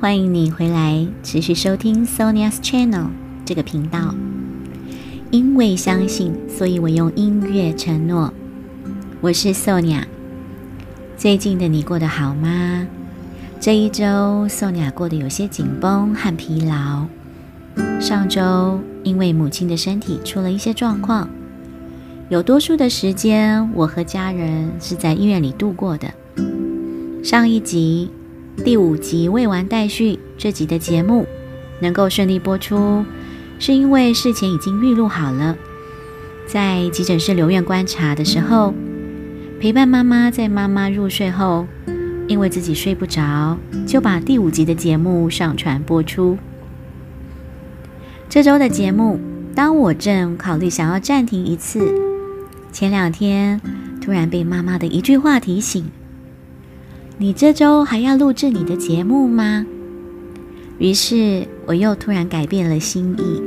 欢迎你回来，持续收听 Sonia's Channel 这个频道。因为相信，所以我用音乐承诺。我是 Sonia。最近的你过得好吗？这一周，Sonia 过得有些紧绷和疲劳。上周因为母亲的身体出了一些状况，有多数的时间我和家人是在医院里度过的。上一集第五集未完待续，这集的节目能够顺利播出。是因为事前已经预录好了，在急诊室留院观察的时候，陪伴妈妈在妈妈入睡后，因为自己睡不着，就把第五集的节目上传播出。这周的节目，当我正考虑想要暂停一次，前两天突然被妈妈的一句话提醒：“你这周还要录制你的节目吗？”于是我又突然改变了心意。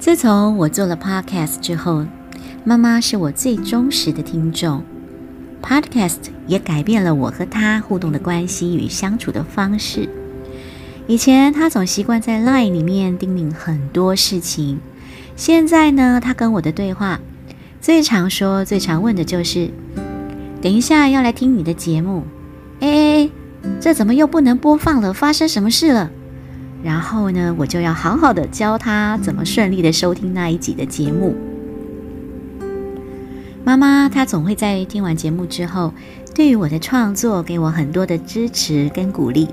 自从我做了 Podcast 之后，妈妈是我最忠实的听众。Podcast 也改变了我和她互动的关系与相处的方式。以前她总习惯在 Line 里面叮咛很多事情，现在呢，她跟我的对话最常说、最常问的就是：“等一下要来听你的节目。”哎。这怎么又不能播放了？发生什么事了？然后呢，我就要好好的教他怎么顺利的收听那一集的节目。妈妈她总会在听完节目之后，对于我的创作给我很多的支持跟鼓励。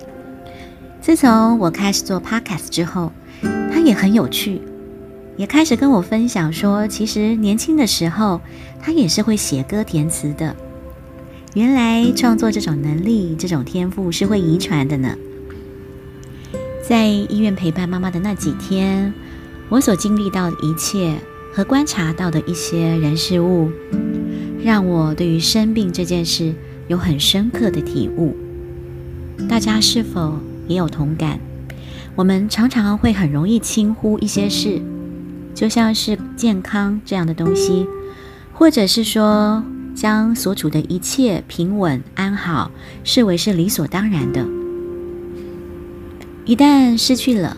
自从我开始做 podcast 之后，她也很有趣，也开始跟我分享说，其实年轻的时候她也是会写歌填词的。原来创作这种能力、这种天赋是会遗传的呢。在医院陪伴妈妈的那几天，我所经历到的一切和观察到的一些人事物，让我对于生病这件事有很深刻的体悟。大家是否也有同感？我们常常会很容易轻忽一些事，就像是健康这样的东西，或者是说。将所处的一切平稳安好视为是理所当然的，一旦失去了，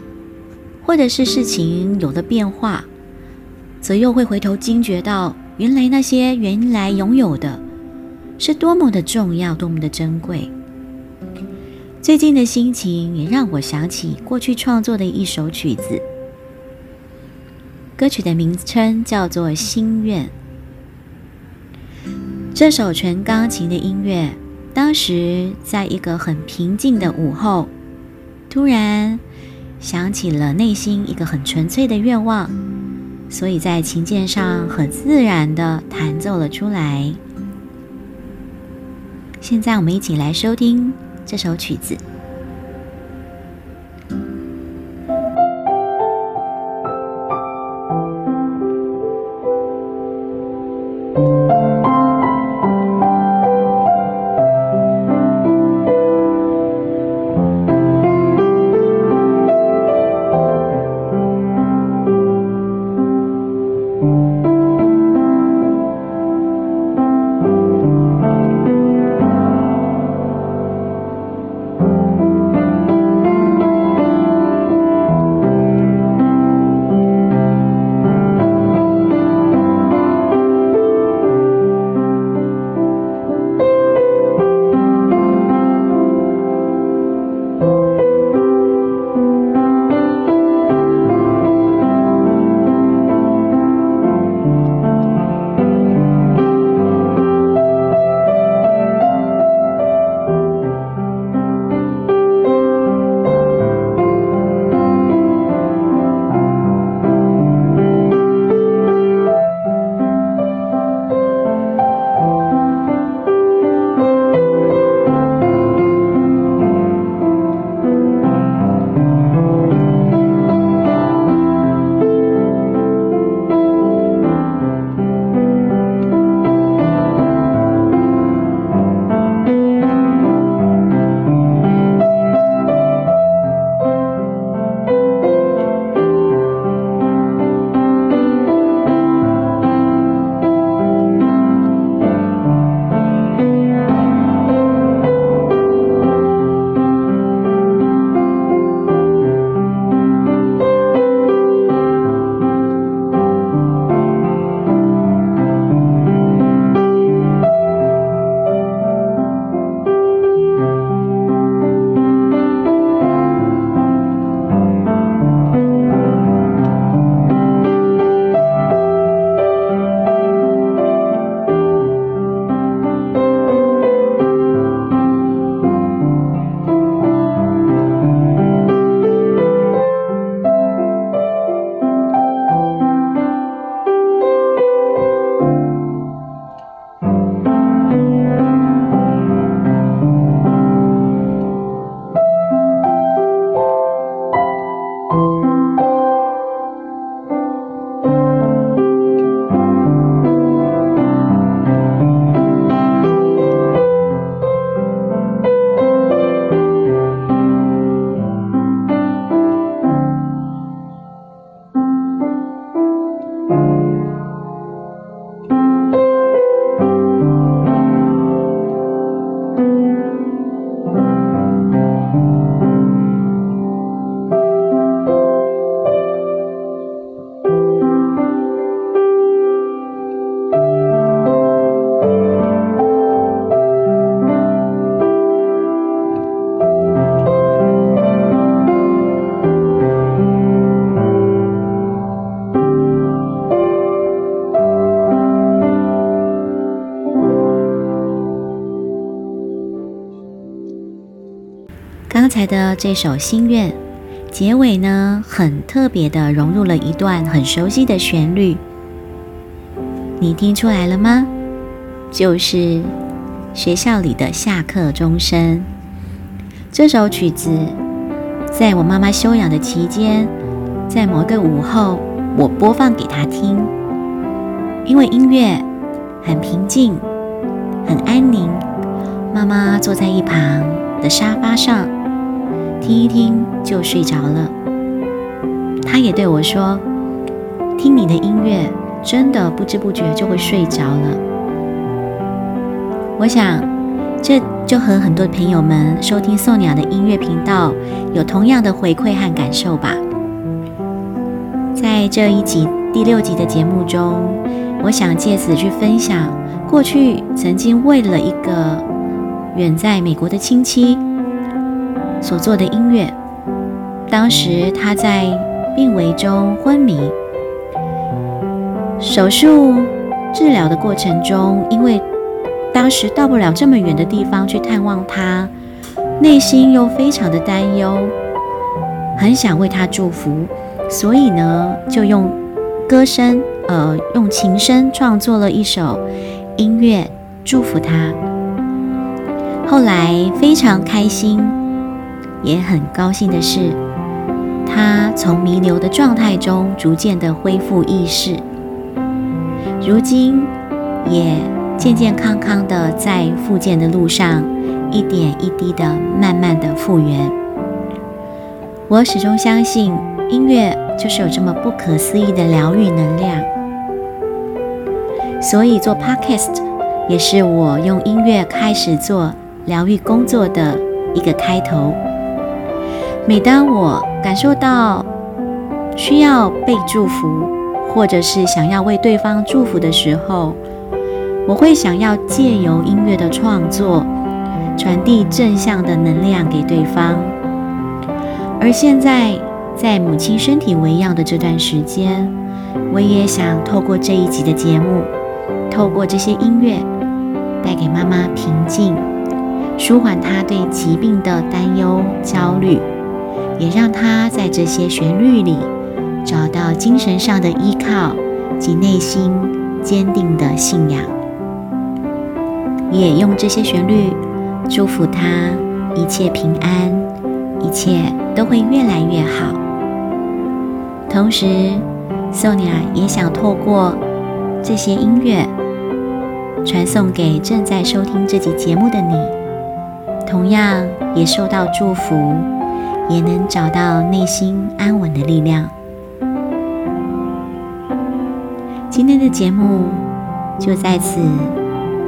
或者是事情有了变化，则又会回头惊觉到，原来那些原来拥有的，是多么的重要，多么的珍贵。最近的心情也让我想起过去创作的一首曲子，歌曲的名称叫做《心愿》。这首纯钢琴的音乐，当时在一个很平静的午后，突然想起了内心一个很纯粹的愿望，所以在琴键上很自然的弹奏了出来。现在我们一起来收听这首曲子。的这首心愿，结尾呢很特别的融入了一段很熟悉的旋律，你听出来了吗？就是学校里的下课钟声。这首曲子在我妈妈休养的期间，在某个午后，我播放给她听，因为音乐很平静，很安宁。妈妈坐在一旁的沙发上，听一听就睡着了。他也对我说：“听你的音乐，真的不知不觉就会睡着了。”我想，这就和很多朋友们收听宋鸟的音乐频道有同样的回馈和感受吧。在这一集第六集的节目中，我想借此去分享过去曾经为了一个。远在美国的亲戚所做的音乐，当时他在病危中昏迷，手术治疗的过程中，因为当时到不了这么远的地方去探望他，内心又非常的担忧，很想为他祝福，所以呢，就用歌声，呃，用琴声创作了一首音乐祝福他。后来非常开心，也很高兴的是，他从弥留的状态中逐渐的恢复意识，如今也健健康康的在复健的路上，一点一滴的慢慢的复原。我始终相信，音乐就是有这么不可思议的疗愈能量，所以做 podcast 也是我用音乐开始做。疗愈工作的一个开头。每当我感受到需要被祝福，或者是想要为对方祝福的时候，我会想要借由音乐的创作，传递正向的能量给对方。而现在，在母亲身体为恙的这段时间，我也想透过这一集的节目，透过这些音乐，带给妈妈平静。舒缓她对疾病的担忧、焦虑，也让他在这些旋律里找到精神上的依靠及内心坚定的信仰。也用这些旋律祝福他一切平安，一切都会越来越好。同时，Sonia 也想透过这些音乐传送给正在收听这集节目的你。同样也受到祝福，也能找到内心安稳的力量。今天的节目就在此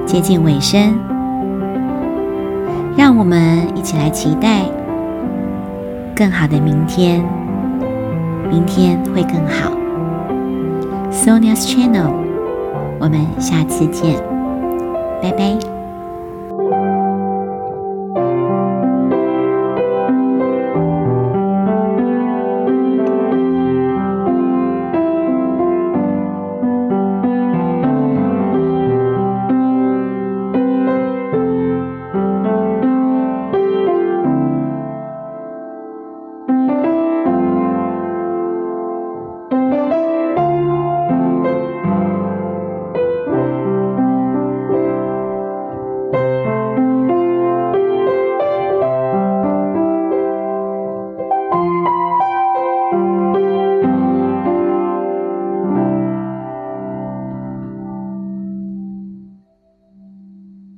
接近尾声，让我们一起来期待更好的明天，明天会更好。Sonia's Channel，我们下次见，拜拜。